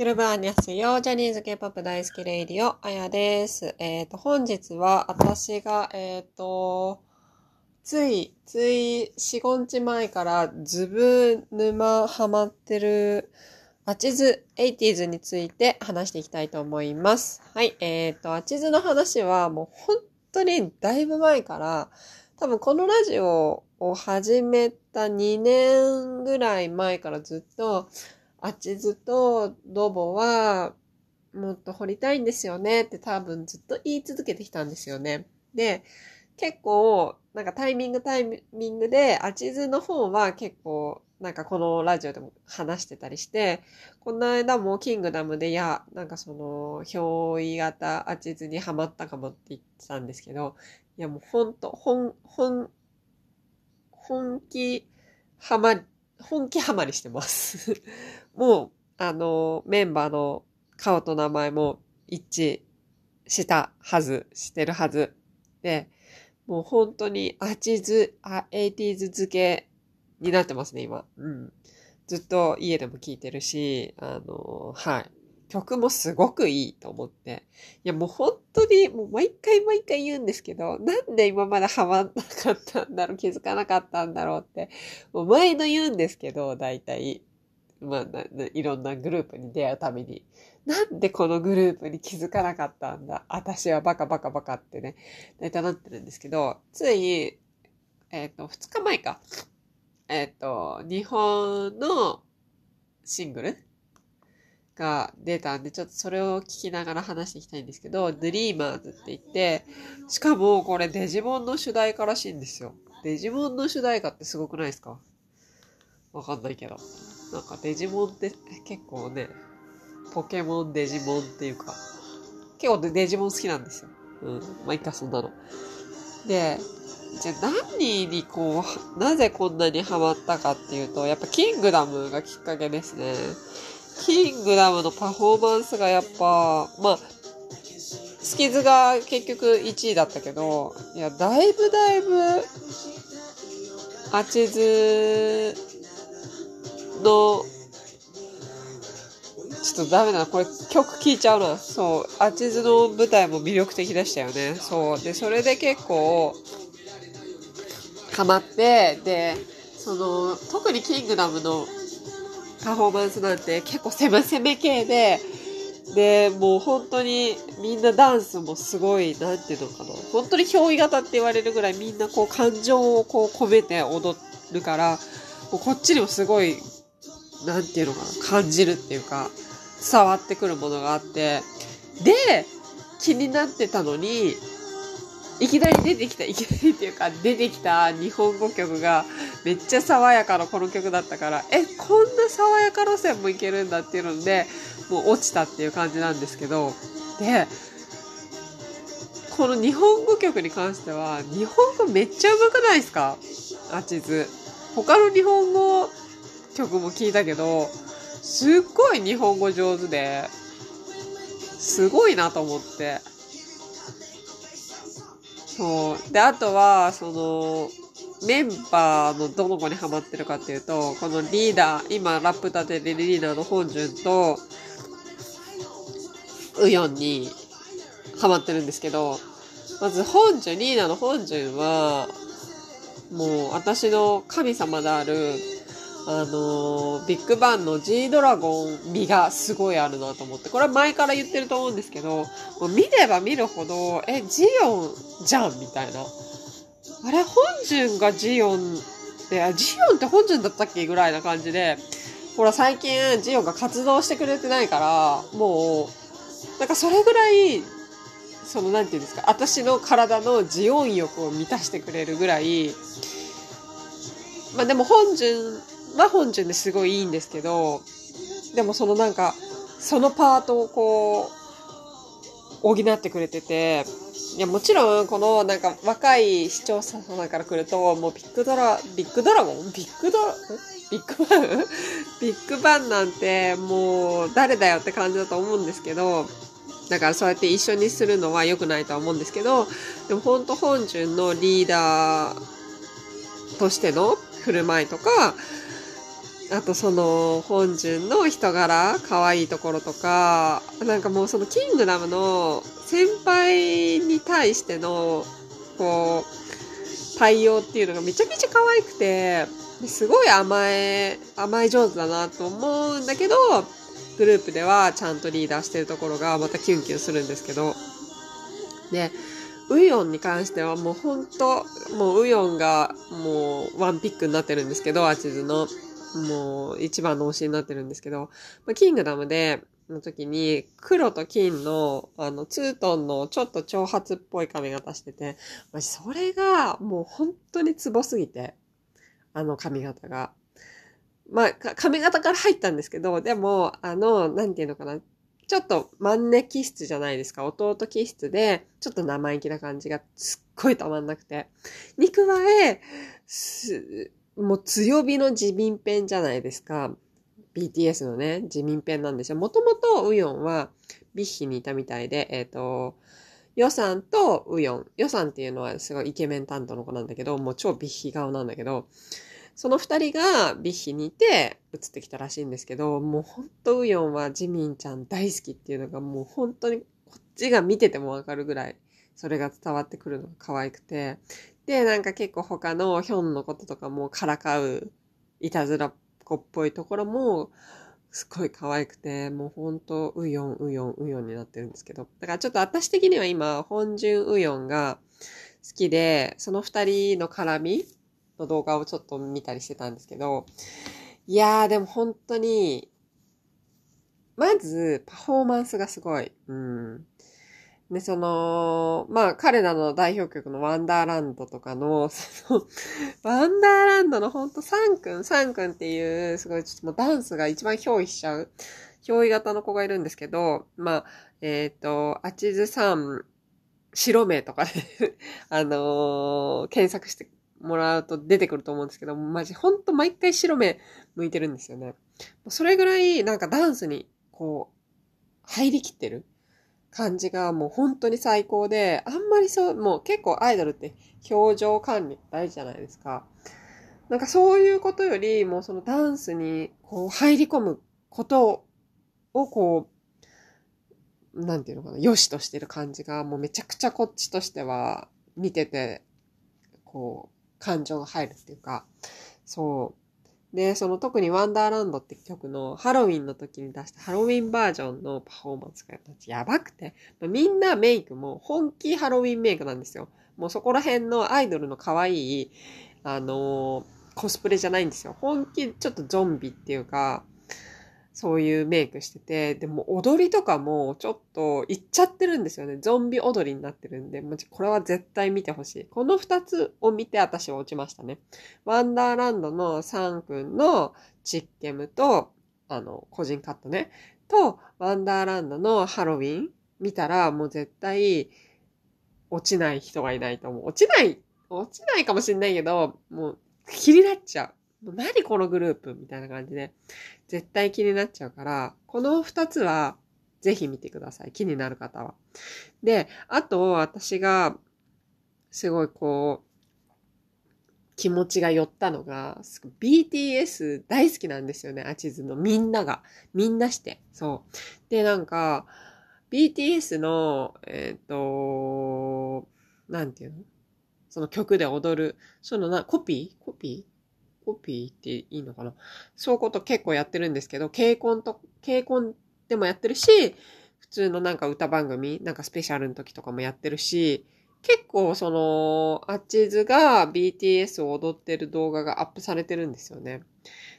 여러분 안녕하세요。ジャニーズ K-POP 大好き radio、あやです。えっ、と、本日は私が、えっ、と、つい、つい4、5日前からズブ沼ハマってるアチズ 80s について話していきたいと思います。はい。えっ、と、アチズの話はもう本当にだいぶ前から、多分このラジオを始めた2年ぐらい前からずっと、アチズとドボはもっと掘りたいんですよねって多分ずっと言い続けてきたんですよね。で、結構、なんかタイミングタイミングで、アチズの方は結構、なんかこのラジオでも話してたりして、この間もキングダムで、いや、なんかその、憑依型アチズにハマったかもって言ってたんですけど、いやもうほんと、本、本、本気ハマり、本気ハマりしてます。もう、あの、メンバーの顔と名前も一致したはず、してるはず。で、もう本当にアチズ、あ、80s 漬けになってますね、今。うん。ずっと家でも聴いてるし、あの、はい。曲もすごくいいと思って。いや、もう本当に、もう毎回毎回言うんですけど、なんで今までハマんなかったんだろう、気づかなかったんだろうって、もう毎度言うんですけど、大体。まあいろんなグループに出会うために。なんでこのグループに気づかなかったんだ？私はバカバカバカってね、大体なってるんですけど、つい、えっ、と、2日前か。えっ、と、日本のシングルが出たんで、ちょっとそれを聞きながら話していきたいんですけど、ドリーマーズって言って、しかもこれデジモンの主題歌らしいんですよ。デジモンの主題歌ってすごくないですか？わかんないけど。なんかデジモンって結構ね、ポケモン、デジモンっていうか、結構デジモン好きなんですよ。うん。まあ、いっか、そんなの。で、じゃあ何にこう、なぜこんなにハマったかっていうと、やっぱキングダムがきっかけですね。キングダムのパフォーマンスがやっぱ、まあ、スキズが結局1位だったけど、いや、だいぶだいぶ、アチズの、ちょっとダメだな。これ曲聴いちゃうな。そう。アチズの舞台も魅力的でしたよね。そう。で、それで結構、ハマって、で、その、特にキングダムのパフォーマンスなんて結構攻め攻め系で、で、もう本当にみんなダンスもすごい、なんていうのかな。本当に憑依型って言われるぐらいみんなこう感情をこう込めて踊るから、もうこっちにもすごい、なんていうのかな、感じるっていうか、伝わってくるものがあって、で、気になってたのに、いきなり出てきた、いきなりっていうか、出てきた日本語曲がめっちゃ爽やかなこの曲だったから、え、こんな爽やか路線もいけるんだっていうので、もう落ちたっていう感じなんですけど、で、この日本語曲に関しては、日本語めっちゃ上手くないですか？アチズ。他の日本語曲も聞いたけど、すっごい日本語上手で、すごいなと思って。そう。で、あとは、その、メンバーのどの子にハマってるかっていうと、このリーダー、今ラップ立ててるリーダーの本順と、ウヨンにハマってるんですけど、まず本順、リーダーの本順は、もう私の神様である、あのビッグバンの G ドラゴン味がすごいあるなと思って、これは前から言ってると思うんですけど、もう見れば見るほど、え、ジオンじゃんみたいな。あれ、本順がジオンって、ジオンって本順だったっけぐらいな感じで、ほら最近ジオンが活動してくれてないから、もう、なんかそれぐらい、そのなんていうんですか、私の体のジオン欲を満たしてくれるぐらい、まあでも本順は本順ですごいいいんですけど、でもそのなんか、そのパートをこう、補ってくれてて、いやもちろんこのなんか若い視聴者様から来ると、もうビッグドラ、ビッグドラゴン？ビッグドラ、ビッグバン？ビッグバンなんてもう誰だよって感じだと思うんですけど、だからそうやって一緒にするのは良くないとは思うんですけど、でも本当本順のリーダーとしての振る舞いとか、あとその本順の人柄、可愛いところとか、なんかもうそのキングダムの先輩に対しての、こう、対応っていうのがめちゃめちゃ可愛くて、すごい甘え、甘え上手だなと思うんだけど、グループではちゃんとリーダーしてるところがまたキュンキュンするんですけど、で、ウヨンに関してはもうほんと、もうウヨンがもうワンピックになってるんですけど、アチズの。もう一番の推しになってるんですけど、まあ、キングダムで、の時に、黒と金の、あの、ツートンのちょっと長髪っぽい髪型してて、それがもう本当にツボすぎて、あの髪型が。まあ、髪型から入ったんですけど、でも、あの、なんていうのかな。ちょっと万ネ気質じゃないですか。弟気質で、ちょっと生意気な感じがすっごいたまんなくて。に加え、すもう強火の自民編じゃないですか。BTS のね、自民編なんですよ。もともとウヨンはビッヒにいたみたいで、えっ、ー、と、ヨサンとウヨン。ヨサンっていうのはすごいイケメン担当の子なんだけど、もう超ビッヒ顔なんだけど、その二人がビッヒにいて移ってきたらしいんですけど、もうほんとウヨンはジミンちゃん大好きっていうのがもう本当にこっちが見ててもわかるぐらい、それが伝わってくるのが可愛くて。で、なんか結構他のヒョンのこととかもからかう、いたずらっ子っぽいところも、すごい可愛くて、もうほんと、ウヨン、ウヨン、ウヨンになってるんですけど。だからちょっと私的には今、本順ウヨンが好きで、その二人の絡みの動画をちょっと見たりしてたんですけど、いやーでも本当に、まず、パフォーマンスがすごい。うん。で、その、まあ、彼らの代表曲のワンダーランドとかの、その、ワンダーランドのほんとサン君、サン君っていう、すごいちょっともうダンスが一番憑依しちゃう、憑依型の子がいるんですけど、まあ、えっ、ー、と、アチズさん、白目とかで あのー、検索してもらうと出てくると思うんですけど、マジほんと毎回白目向いてるんですよね。それぐらいなんかダンスにこう、入りきってる感じがもう本当に最高で、あんまりそう、もう結構アイドルって表情管理大事じゃないですか。なんかそういうことよりもそのダンスにこう入り込むことをこう、なんていうのかな、良しとしてる感じがもうめちゃくちゃこっちとしては見てて、こう、感情が入るっていうか、そう。で、その特にワンダーランドって曲のハロウィンの時に出したハロウィンバージョンのパフォーマンスがやばくて、みんなメイクも本気ハロウィンメイクなんですよ。もうそこら辺のアイドルの可愛い、あのー、コスプレじゃないんですよ。本気ちょっとゾンビっていうか、そういうメイクしてて、でも踊りとかもちょっといっちゃってるんですよね。ゾンビ踊りになってるんで、これは絶対見てほしい。この二つを見て私は落ちましたね。ワンダーランドのサン君のチッケムと、あの、個人カットね。と、ワンダーランドのハロウィン見たらもう絶対落ちない人がいないと思う。落ちない落ちないかもしんないけど、もう気になっちゃう。何このグループみたいな感じで、絶対気になっちゃうから、この二つはぜひ見てください。気になる方は。で、あと私がすごいこう、気持ちが寄ったのが、BTS 大好きなんですよね、アチズのみんなが。みんなして。そう。で、なんか、BTS の、えっ、ー、と、なんていうの？その曲で踊る、そのな、コピー？コピー？コピーっていいのかな？そういうこと結構やってるんですけど、ケイコンと、ケイコンでもやってるし、普通のなんか歌番組、なんかスペシャルの時とかもやってるし、結構その、アッチーズが BTS を踊ってる動画がアップされてるんですよね。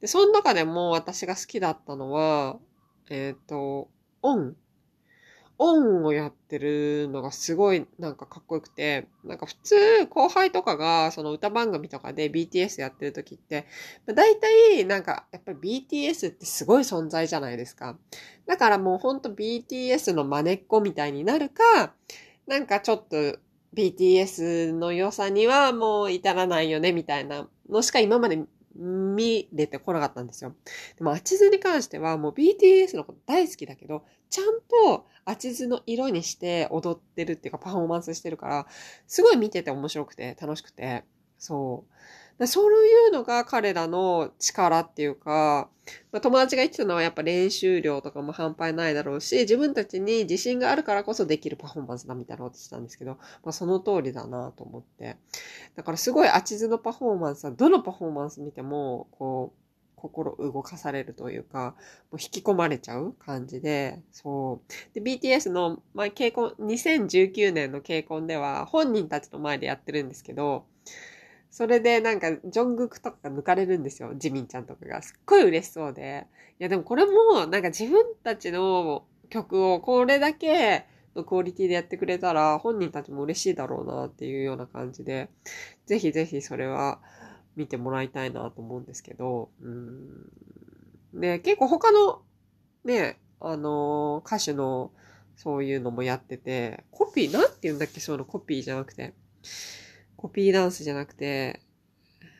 で、その中でも私が好きだったのは、えっ、ー、と、オンオンをやってるのがすごいなんかかっこよくて、なんか普通後輩とかがその歌番組とかで BTS やってる時って、大体なんかやっぱり BTS ってすごい存在じゃないですか。だからもうほんと BTS の真似っこみたいになるか、なんかちょっと BTS の良さにはもう至らないよねみたいなのしか今まで見れてこなかったんですよ。でも、アチズに関してはもう BTS のこと大好きだけど、ちゃんとアチズの色にして踊ってるっていうかパフォーマンスしてるから、すごい見てて面白くて楽しくて、そう。そういうのが彼らの力っていうか、まあ、友達が言ってたのはやっぱ練習量とかも半端ないだろうし、自分たちに自信があるからこそできるパフォーマンスだみたいなことしたんですけど、まあ、その通りだなと思って。だからすごいアチズのパフォーマンスは、どのパフォーマンス見ても、こう、心動かされるというか、もう引き込まれちゃう感じで、そう。で、BTS の、まあ、稽古、2019年の稽古では本人たちの前でやってるんですけど、それでなんか、ジョングクとか抜かれるんですよ。ジミンちゃんとかが。すっごい嬉しそうで。いや、でもこれも、なんか自分たちの曲をこれだけのクオリティでやってくれたら、本人たちも嬉しいだろうなっていうような感じで、ぜひぜひそれは、見てもらいたいなと思うんですけど、うん。で、結構他の、ね、あのー、歌手のそういうのもやってて、コピー、なんて言うんだっけ、そのコピーじゃなくて。コピーダンスじゃなくて、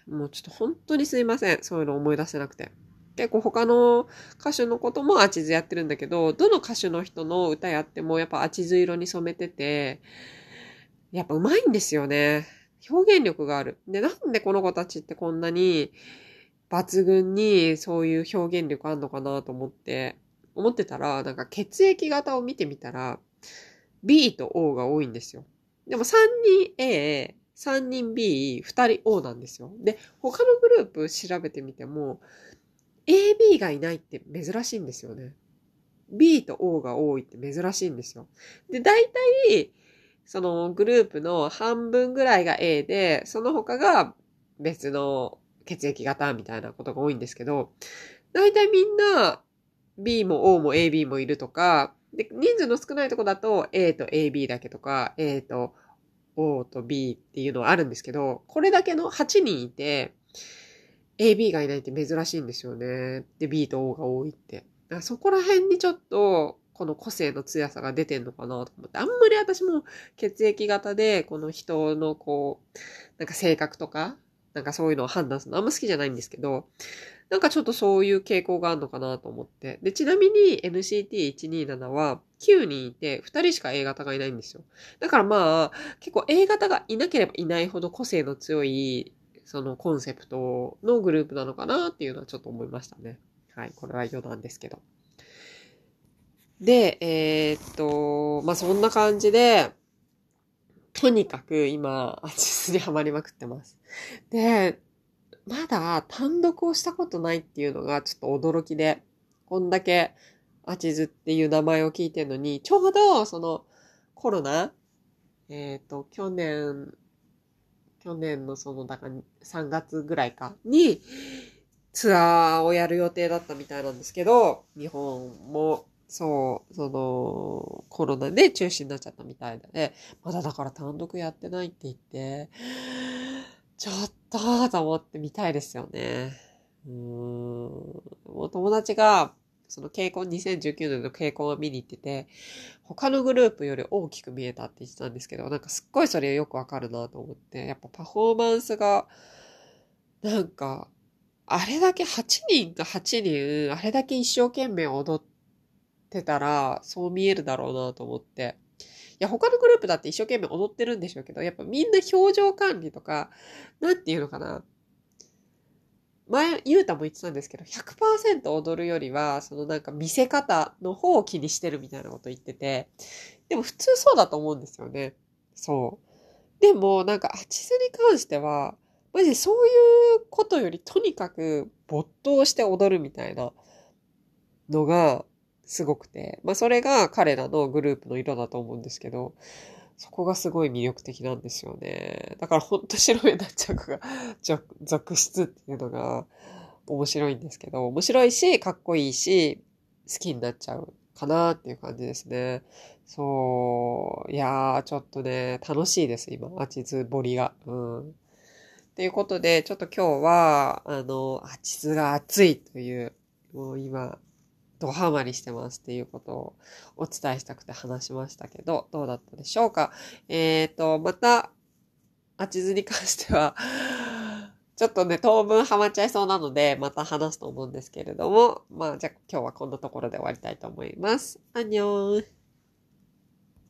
もうちょっと本当にすいません。そういうの思い出せなくて。結構他の歌手のこともアチズやってるんだけど、どの歌手の人の歌やってもやっぱアチズ色に染めてて、やっぱ上手いんですよね。表現力がある。で、なんでこの子たちってこんなに抜群にそういう表現力あんのかなと思って、思ってたら、なんか血液型を見てみたら、B と O が多いんですよ。でも3人 A、3人 B、2人 O なんですよ。で、他のグループ調べてみても、AB がいないって珍しいんですよね。B と O が多いって珍しいんですよ。で、大体、そのグループの半分ぐらいが A で、その他が別の血液型みたいなことが多いんですけど、大体みんな B も O も AB もいるとか、で、人数の少ないとこだと A と AB だけとか、A と O と B っていうのはあるんですけど、これだけの8人いて、AB がいないって珍しいんですよね。で、B と O が多いって。そこら辺にちょっとこの個性の強さが出てんのかなと思って、あんまり私も血液型で、この人のこう、なんか性格とか、なんかそういうのを判断するのあんま好きじゃないんですけど、なんかちょっとそういう傾向があるのかなと思って。で、ちなみに NCT127 は9人いて2人しか A 型がいないんですよ。だからまあ、結構 A 型がいなければいないほど個性の強い、そのコンセプトのグループなのかなっていうのはちょっと思いましたね。はい。これは余談ですけど。で、えー、っと、まあ、そんな感じで、とにかく今、アチスにハマりまくってます。で、まだ単独をしたことないっていうのがちょっと驚きで、こんだけアチズっていう名前を聞いてるのに、ちょうどそのコロナ、えっ、ー、と、去年、去年のその、だから3月ぐらいかにツアーをやる予定だったみたいなんですけど、日本もそう、その、コロナで中止になっちゃったみたいで、まだだから単独やってないって言って、ちょっとと思って見たいですよね。うーん。もう友達が、その傾向、2019年の傾向を見に行ってて、他のグループより大きく見えたって言ってたんですけど、なんかすっごいそれよくわかるなと思って、やっぱパフォーマンスが、なんか、あれだけ8人が8人、あれだけ一生懸命踊って、てたら、そう見えるだろうなと思って。いや、他のグループだって一生懸命踊ってるんでしょうけど、やっぱみんな表情管理とか、なんていうのかな。前、ゆうたも言ってたんですけど、100%踊るよりは、そのなんか見せ方の方を気にしてるみたいなこと言ってて、でも普通そうだと思うんですよね。そう。でも、なんか、アチスに関しては、マジそういうことよりとにかく没頭して踊るみたいなのが、すごくて、まあそれが彼らのグループの色だと思うんですけど、そこがすごい魅力的なんですよね。だからほんと白目になっちゃう子が 続出っていうのが面白いんですけど、面白いし、かっこいいし、好きになっちゃうかなっていう感じですね。そう、いやー、ちょっとね、楽しいです、今、アチズボリが。うん。ということで、ちょっと今日は、あの、アチズが熱いという、もう今、ドハマりしてますっていうことをお伝えしたくて話しましたけど、どうだったでしょうか？えっ、ー、と、また、あちずに関しては ちょっとね、当分ハマっちゃいそうなので、また話すと思うんですけれども、まあ、じゃあ今日はこんなところで終わりたいと思います。アンニョン